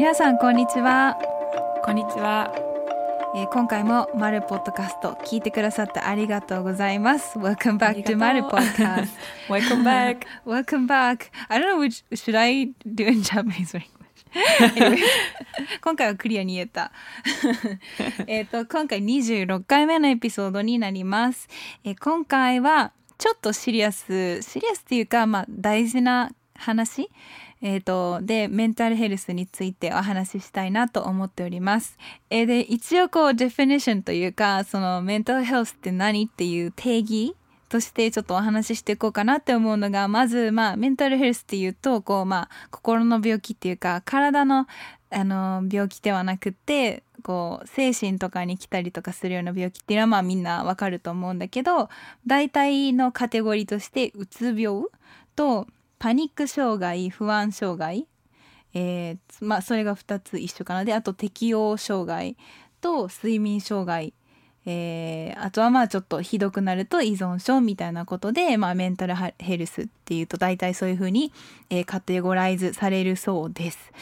皆さんこんにちは、こんにちは。えー今回もマルポッドキャスト聞いてくださってありがとうございます。Welcome あ back り to が Maru とう。Podcast. Welcome back. Welcome back. I don't know which should I do in Japanese or English? 今回はクリアに言えた。えっと今回26回目のエピソードになります、えー今回はちょっとシリアス。シリアスっていうかまあ大事な話えー、とでメンタルヘルスについてお話ししたいなと思っております。えーで一応こうデフィニッションというかそのメンタルヘルスって何っていう定義としてちょっとお話ししていこうかなって思うのがまずまあメンタルヘルスっていうとこうまあ心の病気っていうか体のあの病気ではなくてこう精神とかに来たりとかするような病気っていうのはまあみんなわかると思うんだけど大体のカテゴリーとしてうつ病とパニック障害不安障害。えーまあそれが2つ一緒かな。であと適応障害と睡眠障害。えーあとはまあちょっとひどくなると依存症みたいなことで、まあ、メンタルヘルスっていうと大体そういうふうに、えーカテゴライズされるそうです。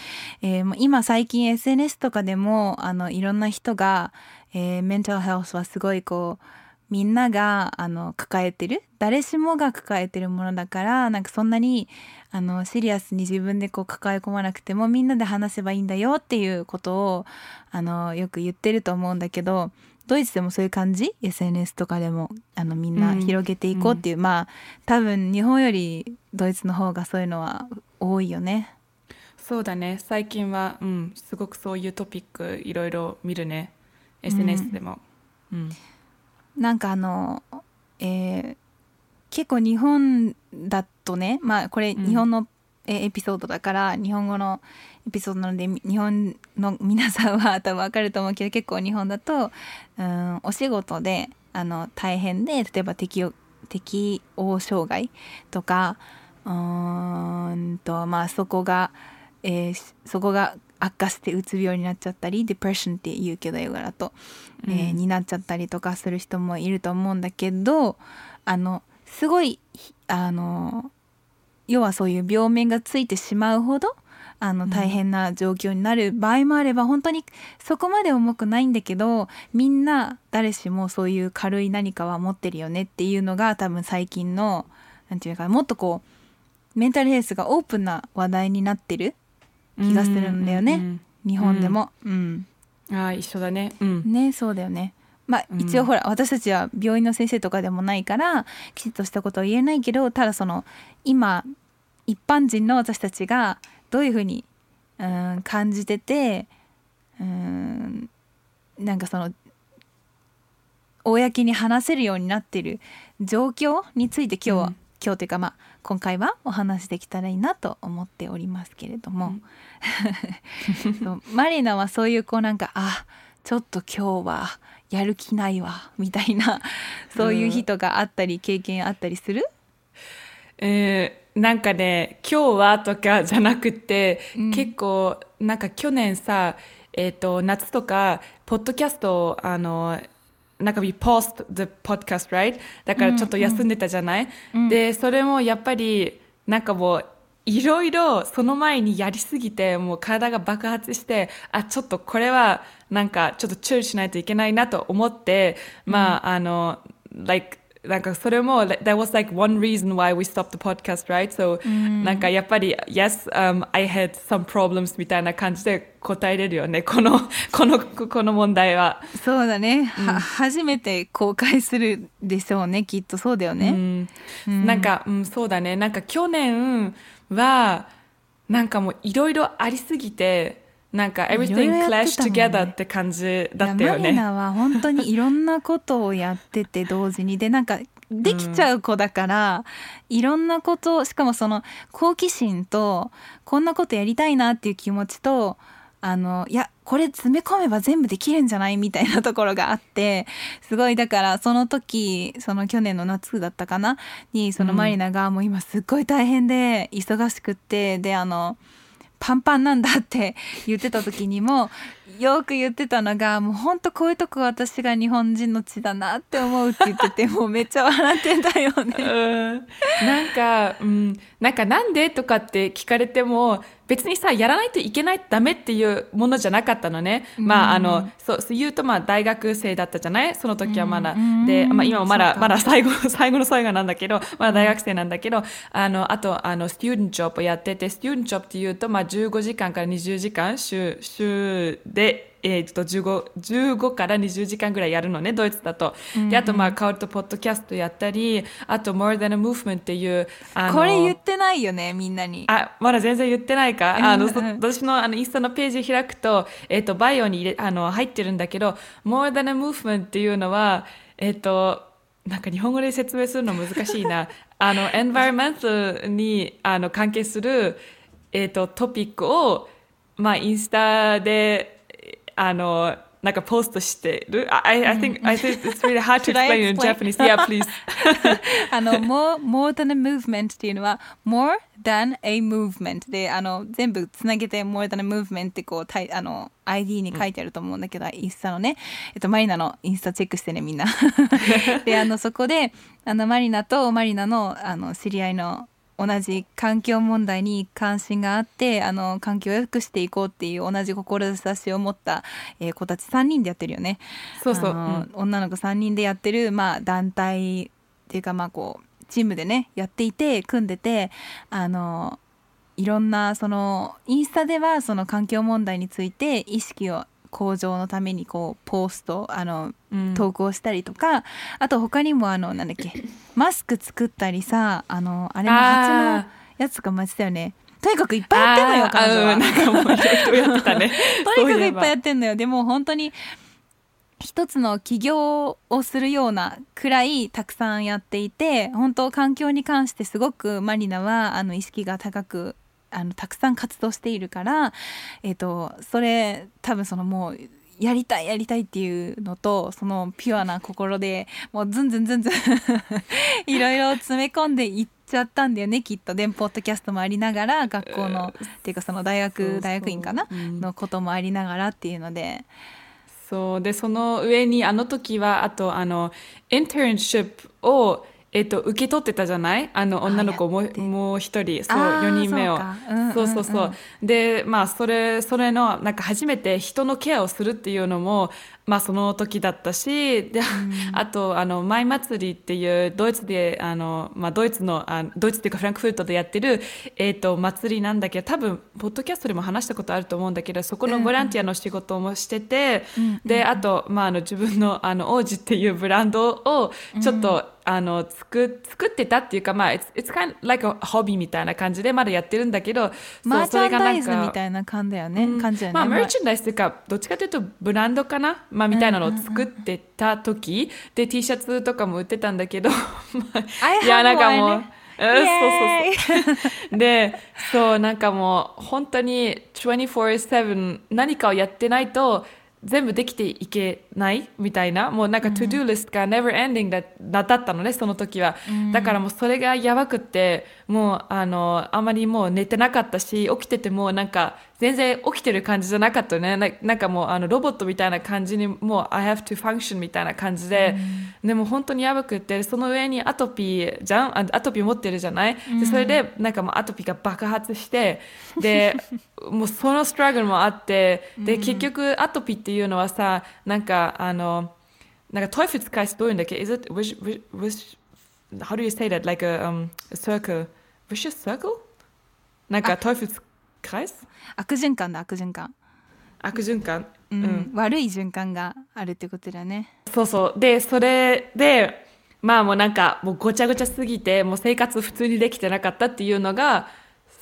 えー今最近 SNS とかでもあのいろんな人が、えーメンタルヘルスはすごいこうみんながあの抱えてる誰しもが抱えてるものだからなんかそんなにあのシリアスに自分でこう抱え込まなくてもみんなで話せばいいんだよっていうことをあのよく言ってると思うんだけどドイツでもそういう感じ？SNS とかでもあのみんなうん広げていこうっていう、まあ多分日本よりドイツの方がそういうのは多いよね。そうだね。最近は、うん、すごくそういうトピックいろいろ見るね。SNS でも。うん。なんかあの、えー結構日本だとねまあこれうん日本の、えーエピソードだから日本語のエピソードなのでみ日本の皆さんは多分わかると思うけど結構日本だとうんお仕事であの大変で例えば適応適応障害とかうーんとまあそこが、えーしそこが悪化してうつ病になっちゃったりデプレッションって言うけど英語だと、えーうんになっちゃったりとかする人もいると思うんだけどあのすごいひあの要はそういう病名がついてしまうほどあのん。大変な状況になる場合もあれば、本当にそこまで重くないんだけどみんな誰しもそういう軽い何かは持ってるよねっていうのが多分最近のなんていうかもっとこうメンタルヘルスがオープンな話題になってる気がするんだよねうん日本でも。うんうんああ、一緒だね。うん。ねそうだよねまあうん一応ほら、私たちは病院の先生とかでもないからきちっとしたことは言えないけどただその今一般人の私たちがどういうふうにうん感じててうんなんかその公に話せるようになってる状況について今日は、うん今日というかまあ今回はお話できたらいいなと思っておりますけれども、そうマリナはそういうこうなんかあちょっと今日はやる気ないわみたいなそういう人があったり経験あったりする、えーなんかね、今日はとかじゃなくて、うん。結構、なんか去年さ、えっ、と、夏とか、ポッドキャストを、あの、なんか we paused the podcast, right? だからちょっと休んでたじゃない、うん。で、それもやっぱり、なんかもう、いろいろその前にやりすぎて、もう体が爆発して、あ、ちょっとこれは、なんかちょっと注意しないといけないなと思って、まあ、あの、like, なんかそれも、that was like one reason why we stopped the podcast, right? So, なんかやっぱり、yes, um, I had some problems みたいな感じで答えれるよね。この、この、この問題は。そうだね、は初めて公開するでしょうねきっとそうだよね、うんなんか、うん、そうだね。なんか去年は、なんかもういろいろありすぎて、なんか everything やって clashed たもんね。together って感じだったよね。マリナは本当にいろんなことをやってて同時に。でなんかできちゃう子だから、いろんなことしかもその好奇心とこんなことやりたいなっていう気持ちとあのいやこれ詰め込めば全部できるんじゃないみたいなところがあってすごいだからその時その去年の夏だったかな？にそのマリナがもう今すっごい大変で忙しくってであのパンパンなんだって言ってた時にもよく言ってたのがもうほんとこういうとこ私が日本人の血だなって思うって言っててもうめっちゃ笑ってたよね。うんなんか、うん、なんかなんでとかって聞かれても、別にさ、やらないといけないとダメっていうものじゃなかったのね。まあ、あの、そう、そう言うとまあ大学生だったじゃない？その時はまだ。で、まあ今もまだ、まだ最後、最後の最後なんだけど、まだ大学生なんだけど、あの、あと、あの、スチューデントジョブをやってて、スチューデントジョブって言うと、まあ15時間から20時間、週、週で、えー、と 15, 15から20時間ぐらいやるのねドイツだと、であとまあカオルとポッドキャストやったりあと More Than a Movement っていうあのこれ言ってないよねみんなに。あまだ全然言ってないか、あの、私のあのインスタのページ開くと,、えー、とバイオに入れあの入ってるんだけど More Than a Movement っていうのはえっ、となんか日本語で説明するの難しいな。あのエンバイロメントにあの関係する、えー、とトピックを、まあ、インスタであのなんかポストしてる I, I, think, I think it's really hard to explain in? Japanese yeah please あの more, more than a movement っていうのは more than a movement であの全部つなげて more than a movement ってこうタイあの ID に書いてあると思うんだけど、インスタのね、えっと、マリナのインスタチェックしてねみんなであのそこであのマリナとマリナのあの知り合いの同じ環境問題に関心があってあの環境を良くしていこうっていう同じ志を持った、えー子たち3人でやってるよね。そうそうあの女の子3人でやってる、まあ、団体っていうかまあこうチームでねやっていて組んでてあのいろんなそのインスタではその環境問題について意識を向上のためにこうポストあのうん。投稿したりとか、あと他にもあのなんだっけ マスク作ったりさあのあれも蜂のあやつとかもやってたよね。とにかくいっぱいやってんのよ彼女は。うんなんかもうやってたね。とにかくいっぱいやっってんのよ。でも本当に一つの起業をするようなくらいたくさんやっていて本当環境に関してすごくマリナはあの意識が高くあのたくさん活動しているから、えっとそれ多分そのもうやりたいやりたいっていうのとそのピュアな心でもうずんずんずんずん いろいろ詰め込んでいっちゃったんだよねきっとでポッドキャストもありながら学校のっていうかその大学大学院かな、うん。のこともありながらっていうので。そう。でその上にあの時はあとあのインターンシップをえっと、受け取ってたじゃない？あの女の子ももう一人。そうあー4人目を。そうそうそうでまあそれそれのなんか初めて人のケアをするっていうのもまあその時だったしで、あとあのマイ祭りっていうドイツであの、まあ、ドイツのあドイツっていうかフランクフルトでやってる、えっと祭りなんだけど多分ポッドキャストでも話したことあると思うんだけどそこのボランティアの仕事もしてて、であと、まあ、あの自分のあの王子っていうブランドをちょっと、あの作作ってたっていうかまあ it's, it's kind of like a hobby みたいな感じでまだやってるんだけどマーチャンダイズそれがなんかみたいな感じだよね、感じだよね、まあ、まあ。メルチャンダイズというか、どっちかというとブランドかな、まあ、みたいなのを作ってた時、で、T シャツとかも売ってたんだけど、いや、なんかもう そうそうそう。で、そう、なんかもう、本当に24-7何かをやってないと、全部できていけないみたいな、もうなんか to do list が never ending だだだったのね、その時は。だからもうそれがやばくって、もうあの、あまりもう寝てなかったし、起きててもなんか全然起きてる感じじゃなかったね。ななんかもうあのロボットみたいな感じにもう I have to function みたいな感じで、でも本当にやばくって、その上にアトピーじゃん？あアトピー持ってるじゃない？で、それでなんかもうアトピーが爆発して、で、もうそのストラグルもあって、で、結局アトピーっていうのはさ、なんかあの、なんか Teufelskreis どういうんだっけ ?Is it, which, which, how do you say that? Like a, um, a circle. Vicious circle? なんか Teufelskreis? 悪循環だ悪循環、悪循環。ううんん。悪い循環があるってことだよねそうそう。で、それで、まあもうなんか、もうごちゃごちゃすぎて、もう生活普通にできてなかったっていうのが、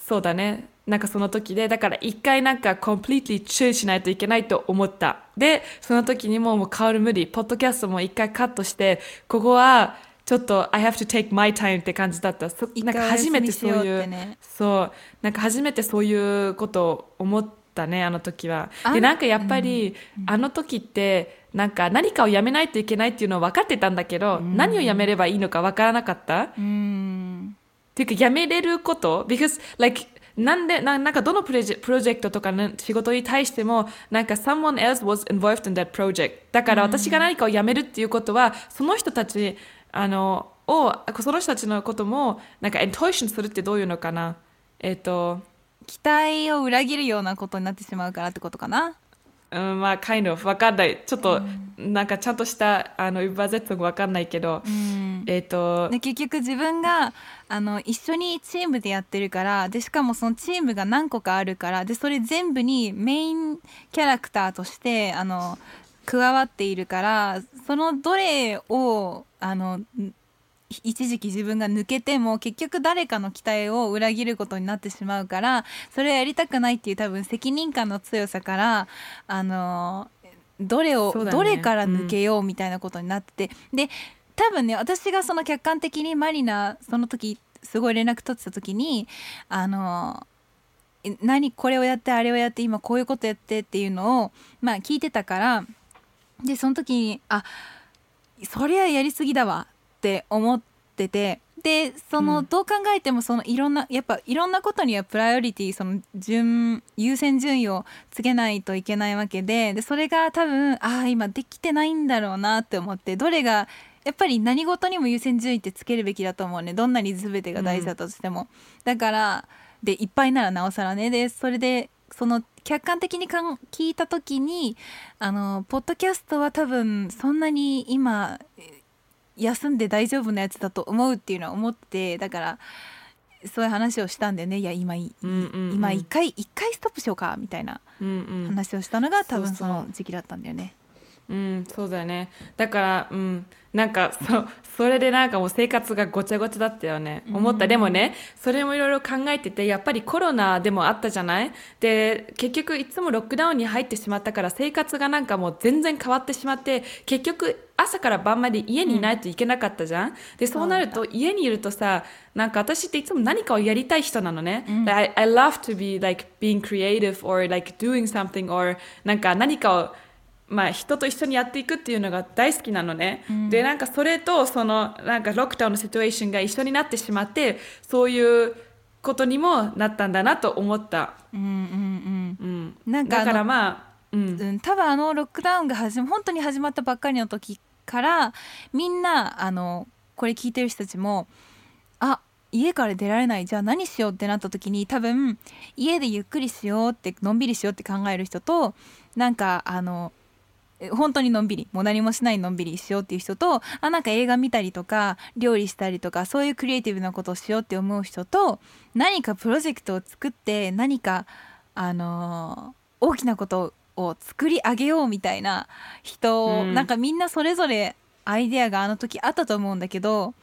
そうだね。なんかその時で、だから一回なんか completely 注意しないといけないと思った。で、その時にもうもう変わる無理。ポッドキャストも一回カットして、ここはちょっと I have to take my time って感じだった。そなんか初めてそういうねそう、なんか初めてそういうことを思ったね、あの時は。あで、なんかやっぱり、あの時って、なんか何かをやめないといけないっていうのは分かってたんだけど、何をやめればいいのか分からなかった？っうんていうか、やめれること ?because, like, なんでな、なんかどのプロジェプロジェクトとかの仕事に対しても、なんか someone else was involved in that project. だから私が何かをやめるっていうことは、その人たち、あの、をその人たちのこともなんかエントイションするってどういうのかな？えっ、と期待を裏切るようなことになってしまうからってことかな？うん、まあ kind of わかんない。ちょっと、なんかちゃんとしたあの Übersetzung わかんないけど、うん。えっ、とで結局自分があの一緒にチームでやってるからでしかもそのチームが何個かあるからでそれ全部にメインキャラクターとしてあの加わっているからそのどれをあのん一時期自分が抜けても結局誰かの期待を裏切ることになってしまうからそれをやりたくないっていう多分責任感の強さからあのどれを、ね。どれから抜けようみたいなことになってて、で多分ね私がその客観的にマリナその時すごい連絡取ってた時にあのえ何これをやってあれをやって今こういうことやってっていうのをまあ聞いてたからでその時にあそりゃやりすぎだわって思っててでその、うん。どう考えてもそのいろんなやっぱいろんなことにはプライオリティその順優先順位をつけないといけないわけででそれが多分ああ今できてないんだろうなって思ってどれがやっぱり何事にも優先順位ってつけるべきだと思うね。どんなに全てが大事だとしても、だからでいっぱいならなおさらね。でそれでその客観的にかん聞いた時にあのポッドキャストは多分そんなに今休んで大丈夫なやつだと思うっていうのは思ってだからそういう話をしたんだよね。いや今いうんうんうん。今一回一回ストップしようかみたいな話をしたのが多分その時期だったんだよね。うん、そうだよね。だから、うん、なんか、そ、それでなんかもう生活がごちゃごちゃだったよね。思った。でもね、それもいろいろ考えてて、やっぱりコロナでもあったじゃない？で、結局いつもロックダウンに入ってしまったから、生活がなんかもう全然変わってしまって、結局朝から晩まで家にいないといけなかったじゃん、で、そうなると家にいるとさ、なんか私っていつも何かをやりたい人なのね？I, I love to be like being creative or like doing something or なんか何かをまあ、人と一緒にやっていくっていうのが大好きなのね、でなんかそれとそのなんかロックダウンのシチュエーションが一緒になってしまってそういうことにもなったんだなと思った、うんうんうん、うん、なんかあのだからまあ、うん、うん、多分あのロックダウンが始ま本当に始まったばっかりの時からみんなあのこれ聞いてる人たちもあ家から出られない。じゃあ何しようってなった時に多分家でゆっくりしようってのんびりしようって考える人となんかあのえ本当にのんびりもう何もしないのんびりしようっていう人とあなんか映画見たりとか料理したりとかそういうクリエイティブなことをしようって思う人と何かプロジェクトを作って何かあのー大きなことを作り上げようみたいな人を、うんなんかみんなそれぞれアイデアがあの時あったと思うんだけど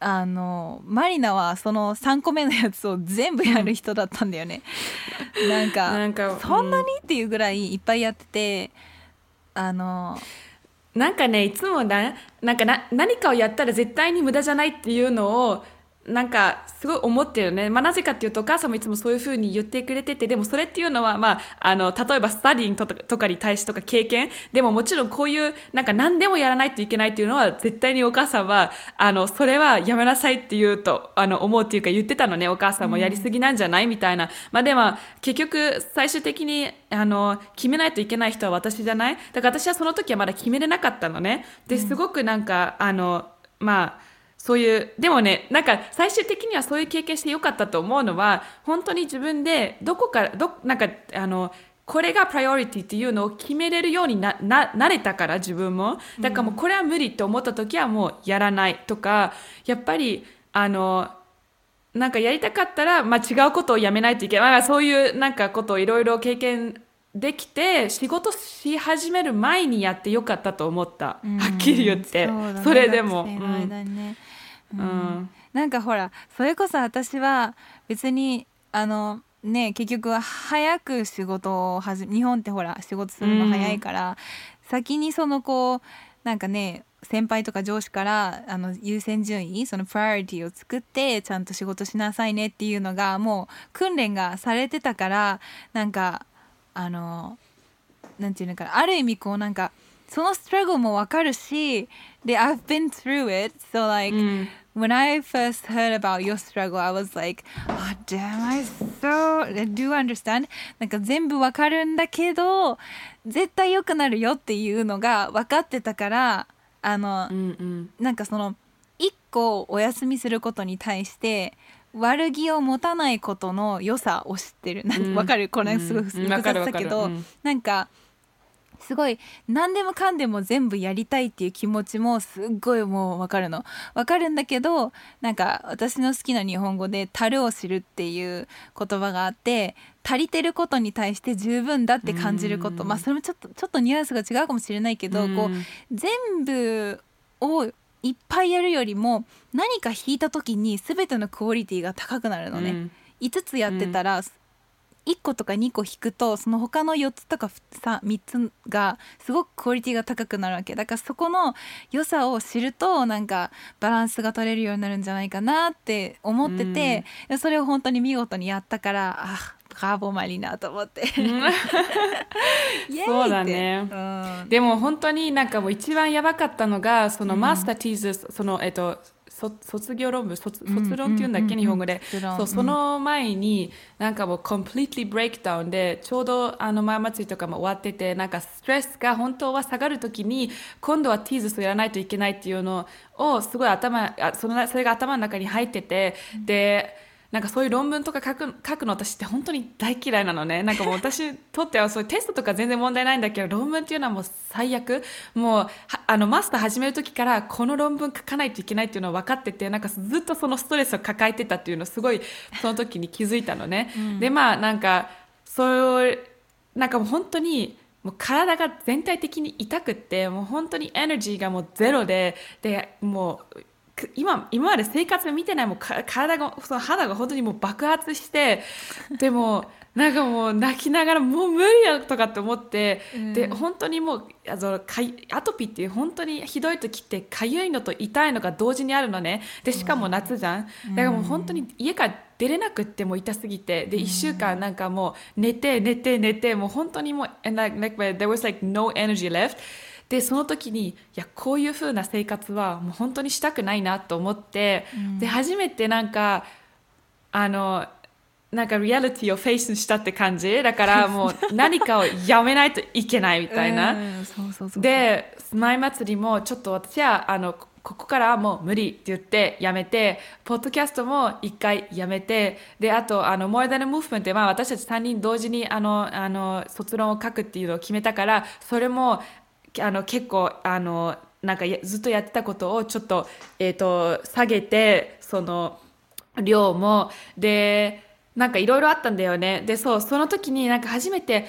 あのマリナはその3個目のやつを全部やる人だったんだよね。なんか そんなにっていうぐらいいっぱいやっててあのなんかねいつもななんかな何かをやったら絶対に無駄じゃないっていうのをなんかすごい思ってるよね。まあ、なぜかっていうとお母さんもいつもそういうふうに言ってくれてて、でもそれっていうのは、まあ、あの、例えばスタディングとかとかに対してとか経験、でももちろんこういう、なんか何でもやらないといけないっていうのは、絶対にお母さんは、あの、それはやめなさいって言うと、あの、思うっていうか言ってたのね、お母さんもやりすぎなんじゃないみたいな。まあでも、結局、最終的に、あの、決めないといけない人は私じゃない？だから私はその時はまだ決めれなかったのね。で、すごくなんか、あの、まあ、そういう、でもね、なんか最終的にはそういう経験してよかったと思うのは、本当に自分でどこから、ど、なんか、あの、これがプライオリティっていうのを決めれるようにな、な、なれたから自分も。だからもうこれは無理って思った時はもうやらないとか、やっぱり、あの、なんかやりたかったら、まあ、違うことをやめないといけない。まあ、そういうなんかことをいろいろ経験できて、仕事し始める前にやってよかったと思った。はっきり言って。そねそれでも。ねうんうん。なんかほらそれこそ私は別にあのね結局は早く仕事をはじ日本ってほら仕事するの早いから、先にそのこうなんかね先輩とか上司からあの優先順位そのプライオリティを作ってちゃんと仕事しなさいねっていうのがもう訓練がされてたからなんかあのなんていうのかなある意味こうなんかそのストラグルもわかるしで I've been through it. So like、when I first heard about your struggle I was like oh damn I so I do understand. なんか全部わかるんだけど絶対良くなるよっていうのが分かってたからあの、うんうん。なんかその一個お休みすることに対して悪気を持たないことの良さを知ってる。なんうん。わかる？これすごいうん。複雑だけど、うん。なんかすごい何でもかんでも全部やりたいっていう気持ちもすっごいもうわかるの。わかるんだけどなんか私の好きな日本語で「樽を知る」っていう言葉があって足りてることに対して十分だって感じること。うん。まあそれもちょっとちょっとニュアンスが違うかもしれないけど、こう全部をいっぱいやるよりも何か弾いた時に全てのクオリティが高くなるのね、うん。5つやってたら、1個とか2個弾くとその他の4つとかさ3つがすごくクオリティが高くなるわけだからそこの良さを知るとなんかバランスが取れるようになるんじゃないかなって思ってて、それを本当に見事にやったからあブラボーマリナと思 って。そうだね。うん。でも本当になんかもう一番やばかったのがそのマスターティーズ、そのえっとそ卒業論文卒卒論っていうんだっけ、うん日本語で。そうその前になんかもう completely breakdown でちょうどあの前祭りとかも終わっててなんかストレスが本当は下がるときに今度はティーズをやらないといけないっていうのをすごい頭あそのそれが頭の中に入っててでなんかそういう論文とか書く書くの私って本当に大嫌いなのね。なんかもう私にとってはそういうテストとか全然問題ないんだけど、論文っていうのはもう最悪。もう、はあの、マスター始める時からこの論文書かないといけないっていうのは分かってて、なんかずっとそのストレスを抱えてたっていうのをすごいその時に気づいたのね。で、まあなんか、そう、なんかもう本当に、もう体が全体的に痛くって、もう本当にエネルギーがもうゼロで、で、もう、く今今まで生活を見てないもうか体がその肌が本当にもう爆発して でもなんかもう泣きながらもう無理だとかって思って、うん。で本当にもうあのかいアトピーっていう本当にひどい時ってかゆいのと痛いのが同時にあるのね。でしかも夏じゃん、だからもう本当に家から出れなくってもう痛すぎてで1週間なんかもう寝て寝て寝てもう本当にもう and like, like, there was like no energy left でその時にいやこういう風な生活はもう本当にしたくないなと思って、で初めてなんかあのなんかリアリティをフェイスしたって感じ。だから もう何かをやめないといけないみたいな。で前祭りもちょっと私はあのこここからはもう無理って言ってやめてポッドキャストも一回やめてであとあの More Than a Movement で、まあ、私たち3人同時にあのあの卒論を書くっていうのを決めたからそれもあの結構あのなんかやずっとやってたことをちょっと,、えー、と下げてその量も。でなんかいろいろあったんだよね。でそうその時になんか初めて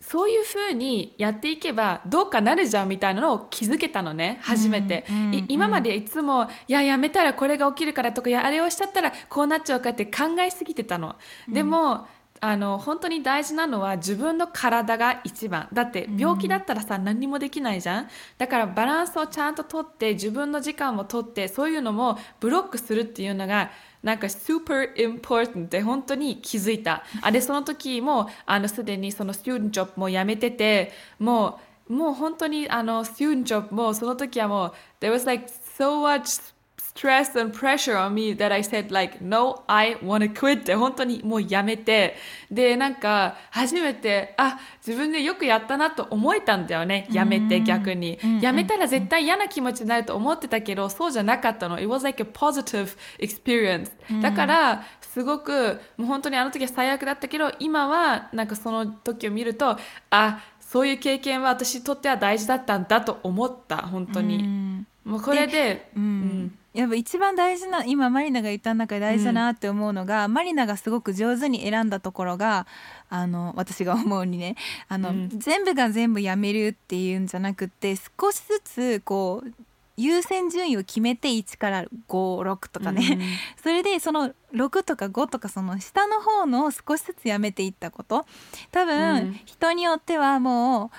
そういう風にやっていけばどうかなるじゃんみたいなのを気づけたのね。初めて、うんうん。い今までいつもいややめたらこれが起きるからとかいやあれをしちゃったらこうなっちゃうかって考えすぎてたの、でもあの本当に大事なのは自分の体が一番。だって病気だったらさ、何にもできないじゃん。だからバランスをちゃんととって自分の時間もとってそういうのもブロックするっていうのがなんか super important って本当に気づいた。あで、その時も、あの、すでにその student job も辞めてて、もう、もう本当にあの、student job もその時はもう、there was like so much stress and pressure on me that I said like, no, I wanna quit って本当にもうやめて、で、なんか、初めて、あ、自分でよくやったなと思えたんだよね。やめて逆に。やめたら絶対嫌な気持ちになると思ってたけど、そうじゃなかったの。It was like a positive experience. だから、すごく、もう本当にあの時は最悪だったけど、今は、なんかその時を見ると、あ、そういう経験は私にとっては大事だったんだと思った、本当に。うんもうこれで、うん。やっぱ一番大事な今マリナが言った中で大事だなって思うのが、マリナがすごく上手に選んだところがあの私が思うにねあの、うん。全部が全部やめるっていうんじゃなくって少しずつこう優先順位を決めて1から56とかね、それでその6とか5とかその下の方のを少しずつやめていったこと。多分、うん。人によってはも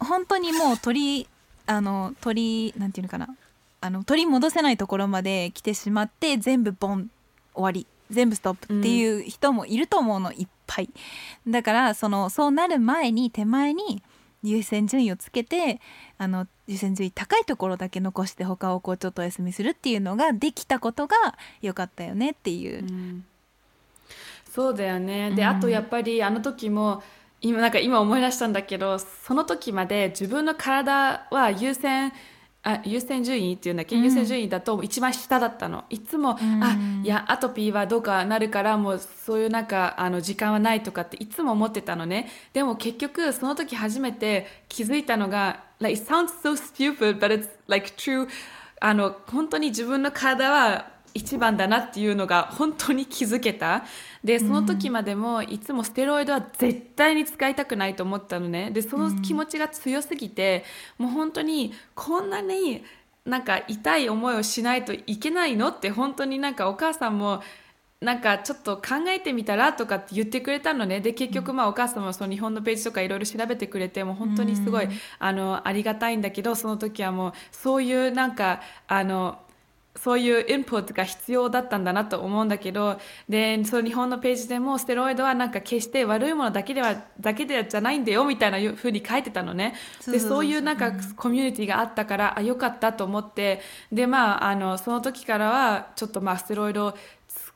う本当にもう取りあの取りなんていうのかなあの取り戻せないところまで来てしまって全部ボン終わり全部ストップっていう人もいると思うの、いっぱいだからそのそうなる前に手前に優先順位をつけてあの優先順位高いところだけ残して他をこうちょっとお休みするっていうのができたことが良かったよねっていう。うんそうだよね。で、うんあとやっぱりあの時も、今なんか今思い出したんだけど、その時まで自分の体は優先あ優先順位っていうんだっけ、優先順位だと一番下だったの。いつも、あいやアトピーはどうかなるからもうそういうなんかあの時間はないとかっていつも思ってたのね。でも結局その時初めて気づいたのが like it sounds so stupid but it's like true あの本当に自分の体は一番だなっていうのが本当に気づけた。でその時までもいつもステロイドは絶対に使いたくないと思ったのね。でその気持ちが強すぎて、もう本当にこんなになんか痛い思いをしないといけないのって本当になんかお母さんもなんかちょっと考えてみたらとかって言ってくれたのね。で結局まあお母様もその日本のページとかいろいろ調べてくれてもう本当にすごい、あのありがたいんだけどその時はもうそういうなんかあのそういうインプットが必要だったんだなと思うんだけどでその日本のページでもステロイドはなんか決して悪いものだけではだけでじゃないんだよみたいなふうに書いてたのね。でそういうなんかコミュニティがあったからあよかったと思ってでまああのその時からはちょっとまあステロイド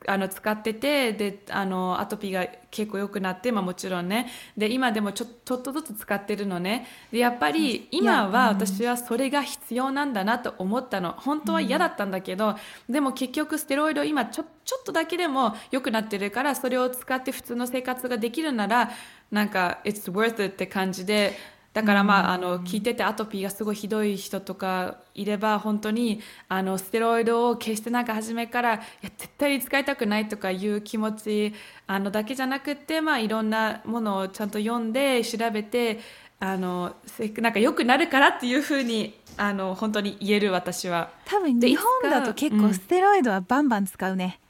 あの使っててであのアトピーが結構良くなって、まあ、もちろんね。で今でもちょちょっとずつ使ってるのね。でやっぱり今は私はそれが必要なんだなと思ったの。本当は嫌だったんだけど、うん、でも結局ステロイド今ちょちょっとだけでも良くなってるからそれを使って普通の生活ができるならなんか It's worth it って感じで。だからまあ、あの聞いててアトピーがすごいひどい人とかいれば本当にあのステロイドを決してなんか初めからいや絶対に使いたくないとかいう気持ちあのだけじゃなくて、まあ、いろんなものをちゃんと読んで調べてあのなんか良くなるからっていうふうにあの本当に言える私は。多分日本だと結構ステロイドはバンバン使うね、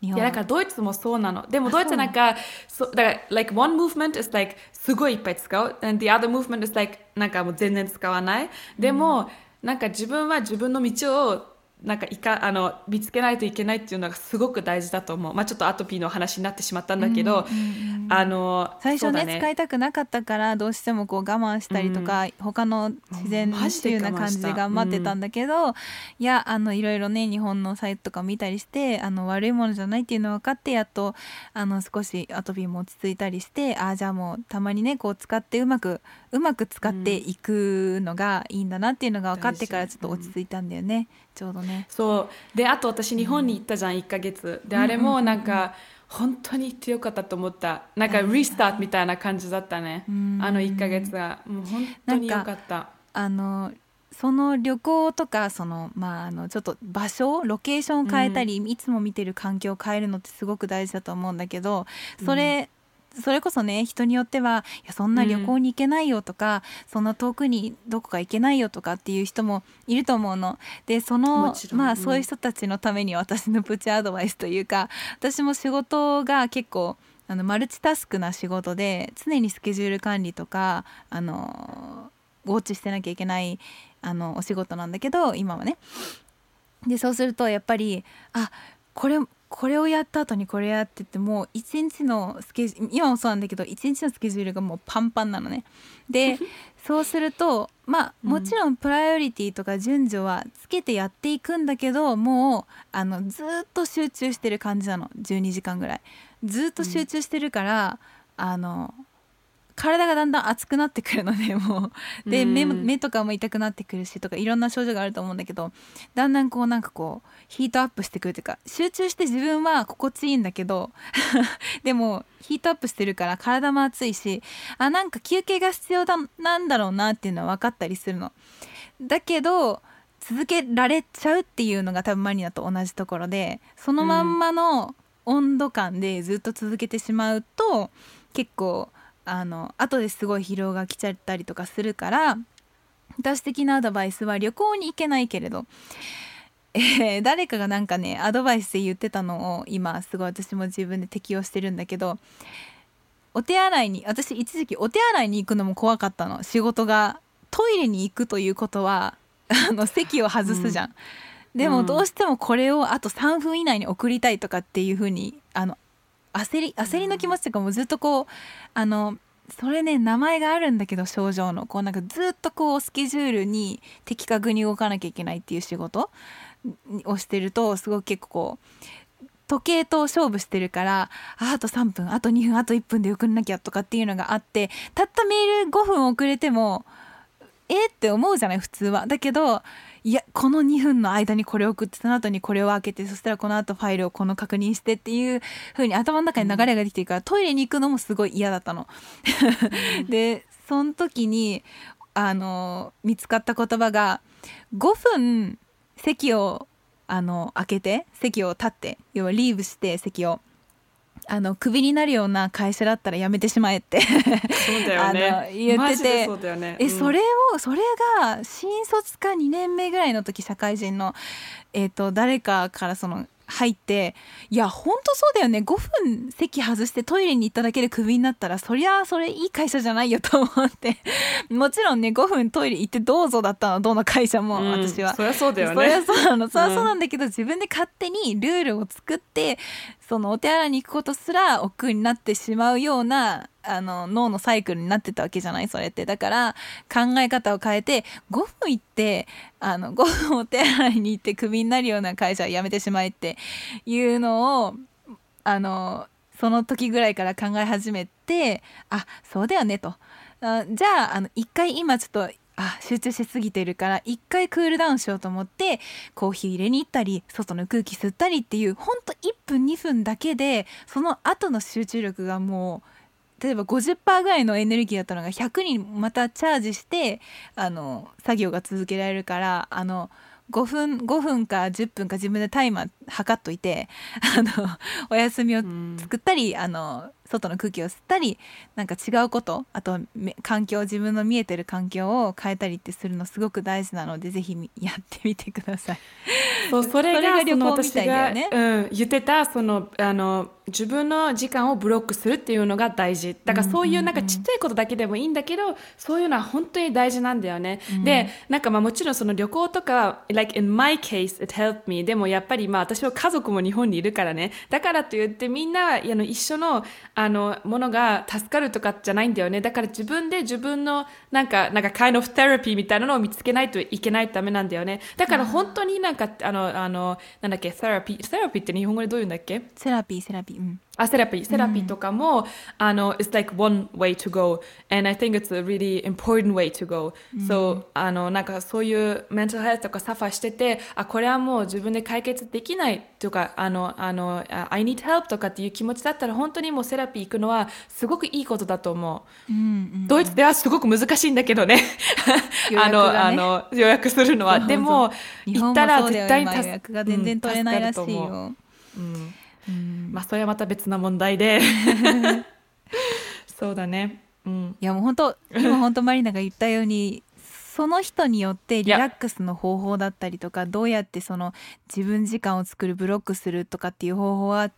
いやだからドイツもそうなの。でもドイツなんかそだから like one movement is like すごいいっぱい使う。And the other movement is like なんかもう全然使わない。でも、うん、なんか自分は自分の道をなんかいかあの見つけないといけないっていうのがすごく大事だと思う、まあ、ちょっとアトピーの話になってしまったんだけど、あの最初ね、ね、使いたくなかったからどうしてもこう我慢したりとか、うん、他の自然っていうような感じで頑張ってたんだけど、うん、いやあのいろいろね日本のサイトとか見たりしてあの悪いものじゃないっていうの分かってやっとあの少しアトピーも落ち着いたりしてああじゃあもうたまにねこう使ってうまくうまく使っていくのがいいんだなっていうのが分かってからちょっと落ち着いたんだよね。ちょうどね。そう。であと私日本に行ったじゃん、うん、1か月であれもなんか、本当に行ってよかったと思った。なんかリスタートみたいな感じだったね、あの1か月が。もう本当によかった。あのその旅行とかその、まあ、あのちょっと場所ロケーションを変えたり、うん、いつも見てる環境を変えるのってすごく大事だと思うんだけどそれそれこそね人によってはいやそんな旅行に行けないよとか、うん、そんな遠くにどこか行けないよとかっていう人もいると思うの。でそのまあそういう人たちのために私のプチアドバイスというか私も仕事が結構あのマルチタスクな仕事で常にスケジュール管理とかあのウォッチしてなきゃいけないあのお仕事なんだけど今はね。でそうするとやっぱりあこれこれをやった後にこれやっててもう一日のスケジュール今もそうなんだけど一日のスケジュールがもうパンパンなのね。で そうするとまあもちろんプライオリティとか順序はつけてやっていくんだけどもうあのずっと集中してる感じなの12時間ぐらい。ずっと集中してるから、うん、あの体がだんだん熱くなってくるので もうで目目とかも痛くなってくるしとかいろんな症状があると思うんだけどだんだんこうなんかこうヒートアップしてくるというか集中して自分は心地いいんだけど でもヒートアップしてるから体も熱いしあなんか休憩が必要だなんだろうなっていうのは分かったりするの。だけど続けられちゃうっていうのが多分マリナと同じところでそのまんまの温度感でずっと続けてしまうと、結構あの後ですごい疲労が来ちゃったりとかするから私的なアドバイスは旅行に行けないけれど、えー、誰かがなんかねアドバイスで言ってたのを今すごい私も自分で適用してるんだけどお手洗いに私一時期お手洗いに行くのも怖かったの。仕事がトイレに行くということはあの席を外すじゃん。うん。でもどうしてもこれをあと3分以内に送りたいとかっていう風にあの焦り焦りの気持ちとかもずっとこうあのそれね名前があるんだけど症状の。こうなんかずっとこうスケジュールに的確に動かなきゃいけないっていう仕事をしてるとすごく結構こう時計と勝負してるからああと3分あと2分あと1分で送んなきゃとかっていうのがあってたったメール5分遅れてもえって思うじゃない普通はだけどいやこの2分の間にこれを送ってその後にこれを開けてそしたらこの後ファイルをこの確認してっていう風に頭の中に流れができてるから、トイレに行くのもすごい嫌だったの。でその時にあの見つかった言葉が5分席をあの開けて席を立って要はリーブして席をあのクビになるような会社だったら辞めてしまえって。そうだよね。言ってて。そうだよね、えそれをそれが新卒か2年目ぐらいの時社会人の、えー、と誰かからその入っていやほんとそうだよね。5分席外してトイレに行っただけでクビになったらそりゃそれいい会社じゃないよと思って。もちろんね5分トイレ行ってどうぞだったのどの会社も、うん。私は。そりゃそうだよね。そりゃそうなの。そりゃうん。そうなんだけど、自分で勝手にルールを作ってそのお手洗いに行くことすら億劫になってしまうようなあの脳のサイクルになってたわけじゃない？それって。だから考え方を変えて5分行ってあの 5分お手洗いに行ってクビになるような会社は辞めてしまえっていうのをあのその時ぐらいから考え始めてあそうだよねと。あじゃああの一回今ちょっとあ集中しすぎてるから一回クールダウンしようと思ってコーヒー入れに行ったり外の空気吸ったりっていうほんと1分2分だけでその後の集中力がもう例えば50%ぐらいのエネルギーだったのが100にまたチャージしてあの作業が続けられるからあの5分5分か10分か自分でタイマー測っといてあのお休みをうん。作ったり、あの外の空気を吸ったりなんか違うことあとめ環境自分の見えてる環境を変えたりってするのすごく大事なのでぜひみやってみてください。そうそれががその旅行みたいだよね。私が、うん、言ってたそのあの自分の時間をブロックするっていうのが大事。だからそういうなんかちっちゃいことだけでもいいんだけど、そういうのは本当に大事なんだよね、でなんかまあもちろんその旅行とか like in my case it helped me でもやっぱりまあ私は家族も日本にいるからね。だからといってみんなあの一緒のあのものが助かるとかじゃないんだよね。だから自分で自分のなんかなんか kind of therapy みたいなのを見つけないといけないためなんだよね。だから本当になんかあのあのなんだっけ？therapy therapy って日本語でどういうんだっけ？セラピーセラピー、うん、あ、セラピー、セラピーとかも、あの、it's like one way to go. And I think it's a really important way to go. So, あの、なんかそういう mental health とかサファーしてて、あ、これはもう自分で解決できないとか、あの、あの、あ I need help とかっていう気持ちだったら、本当にもうセラピー行くのはすごくいいことだと思う。ドイツではすごく難しいんだけどね。あの、あの、予約するのは。でも、行ったら絶対予約が全然取れないらしいよ。うんうんまあそれはまた別な問題で。そうだね。うん。いやもう本当 今本当マリナが言ったようにその人によってリラックスの方法だったりとかどうやってその自分時間を作るブロックするとかっていう方法は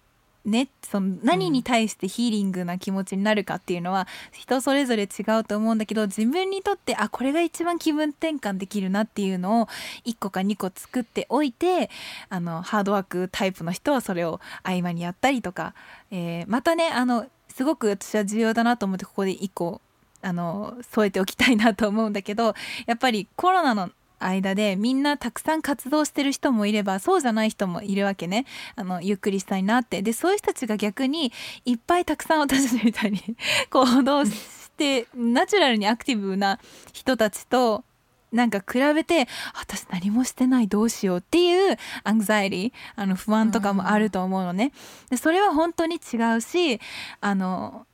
ねその何に対してヒーリングな気持ちになるかっていうのは人それぞれ違うと思うんだけど自分にとってあこれが一番気分転換できるなっていうのを1個か2個作っておいてあのハードワークタイプの人はそれを合間にやったりとか、えーまたねあのすごく私は重要だなと思ってここで1個あの添えておきたいなと思うんだけどやっぱりコロナの間でみんなたくさん活動してる人もいればそうじゃない人もいるわけねあのゆっくりしたいなってでそういう人たちが逆にいっぱいたくさん私たちみたいに 行動してナチュラルにアクティブな人たちとなんか比べて私何もしてないどうしようっていうアンザイリーあの不安とかもあると思うのね。でそれは本当に違うしあの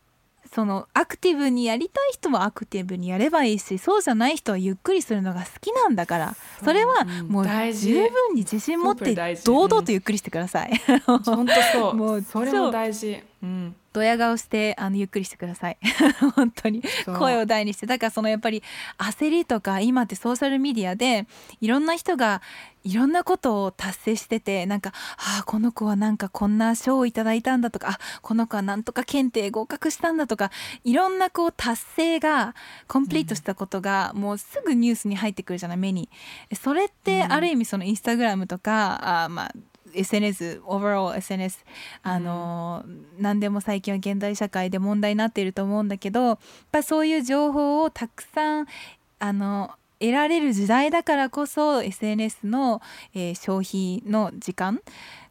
そのアクティブにやりたい人はアクティブにやればいいしそうじゃない人はゆっくりするのが好きなんだからそれはうん。もう十分に自信持って堂々とゆっくりしてください。本当そう。もうそれも大事うん。ドヤ顔してあのゆっくりしてください。本当に。声を大にして。だからそのやっぱり焦りとか今ってソーシャルメディアでいろんな人がいろんなことを達成しててなんかああこの子はなんかこんな賞をいただいたんだとかあこの子はなんとか検定合格したんだとかいろんなこう達成がコンプリートしたことがもうすぐニュースに入ってくるじゃない目に。それってある意味そのインスタグラムとかあーまあ SNS、オーバーオー SNS、あのー何でも最近は現代社会で問題になっていると思うんだけど、やっぱそういう情報をたくさん、あの、得られる時代だからこそ SNS の、えー消費の時間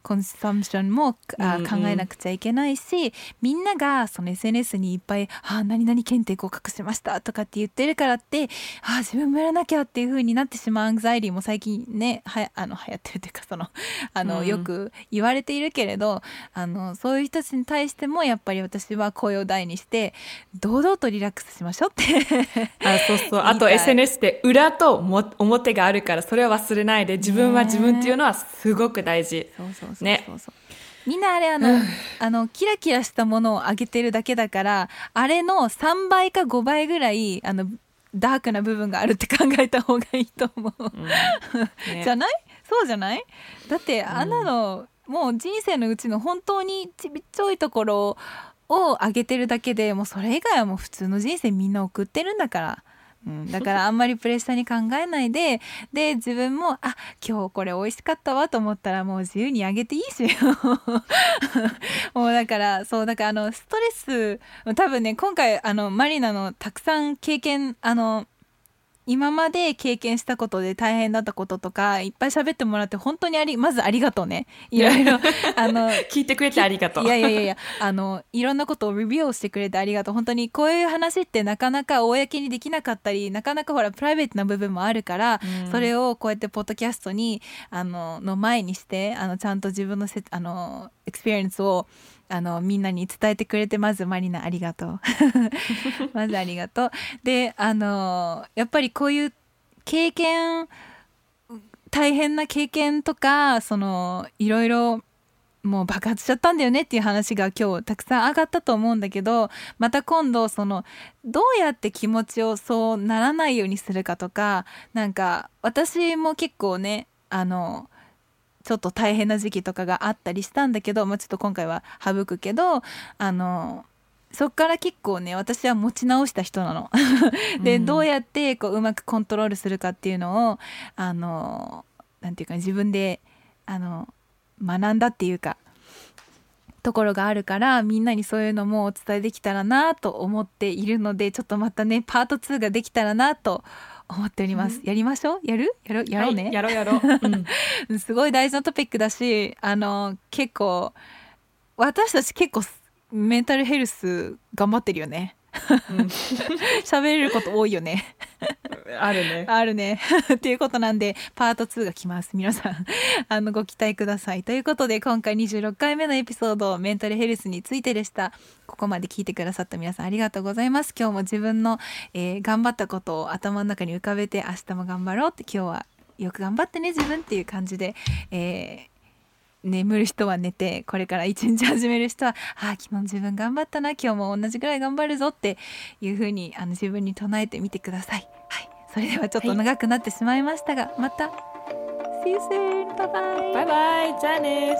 コンサムションもあうんうん。考えなくちゃいけないし、みんながその SNS にいっぱい「あ何々検定合格しました」とかって言ってるからって「あ自分もやらなきゃ」っていう風になってしまうアンザイリーも最近ねはあの流行ってるっていうかそのあの、うん。よく言われているけれどあのそういう人たちに対してもやっぱり私は声を大にして堂々とリラックスしましょうって。あそうそう。あと SNS って裏とも表があるから、それは忘れないで、自分は自分っていうのはすごく大事。そうそうそうそうね。みんなあれあのあのキラキラしたものを上げてるだけだからあれの3倍か5倍ぐらいあのダークな部分があるって考えた方がいいと思う、うん。ね。じゃない？そうじゃない？だってあんなの、もう人生のうちの本当にちびっちょいところを上げてるだけでもうそれ以外はもう普通の人生みんな送ってるんだから。うん、だからあんまりプレッシャーに考えないで で自分もあ今日これ美味しかったわと思ったらもう自由にあげていいし もうだからそうだからあのストレス多分ね今回あのマリナのたくさん経験あの今まで経験したことで大変だったこととかいっぱい喋ってもらって本当にありまずありがとうね。いろいろあの聞いてくれてありがとう。いやいやいやあのいろんなことをレビューをしてくれてありがとう。本当にこういう話ってなかなか公にできなかったりなかなかほらプライベートな部分もあるから、うん。それをこうやってポッドキャストにあのの前にしてあのちゃんと自分のせあの experience をあのみんなに伝えてくれてまずマリナありがとう。まずありがとう。であのやっぱりこういう経験大変な経験とかそのいろいろもう爆発しちゃったんだよねっていう話が今日たくさん上がったと思うんだけどまた今度そのどうやって気持ちをそうならないようにするかとかなんか私も結構ねあのちょっと大変な時期とかがあったりしたんだけど、まあ、ちょっと今回は省くけどあのそっから結構ね私は持ち直した人なの。で、うんどうやってこううまくコントロールするかっていうのをあのなんていうか自分であの学んだっていうかところがあるからみんなにそういうのもお伝えできたらなと思っているのでちょっとまたねパート2ができたらなと思っております。やりましょう？やる？やろやろうね、はいやろうやろう。うん。すごい大事なトピックだしあの結構私たち結構メンタルヘルス頑張ってるよねうん。喋れること多いよね。あるね。あるね。っていうことなんでパート2が来ます。皆さんあのご期待ください。ということで今回26回目のエピソードメンタルヘルスについてでした。ここまで聞いてくださった皆さんありがとうございます。今日も自分の、えー頑張ったことを頭の中に浮かべて明日も頑張ろうって今日はよく頑張ってね自分っていう感じで、えー眠る人は寝てこれから一日始める人は「ああ昨日自分頑張ったな今日も同じぐらい頑張るぞ」っていう風にあの自分に唱えてみてください。はい、それではちょっと長くなってしまいましたが、また See you soon! バイバイバイバイ。じゃあね。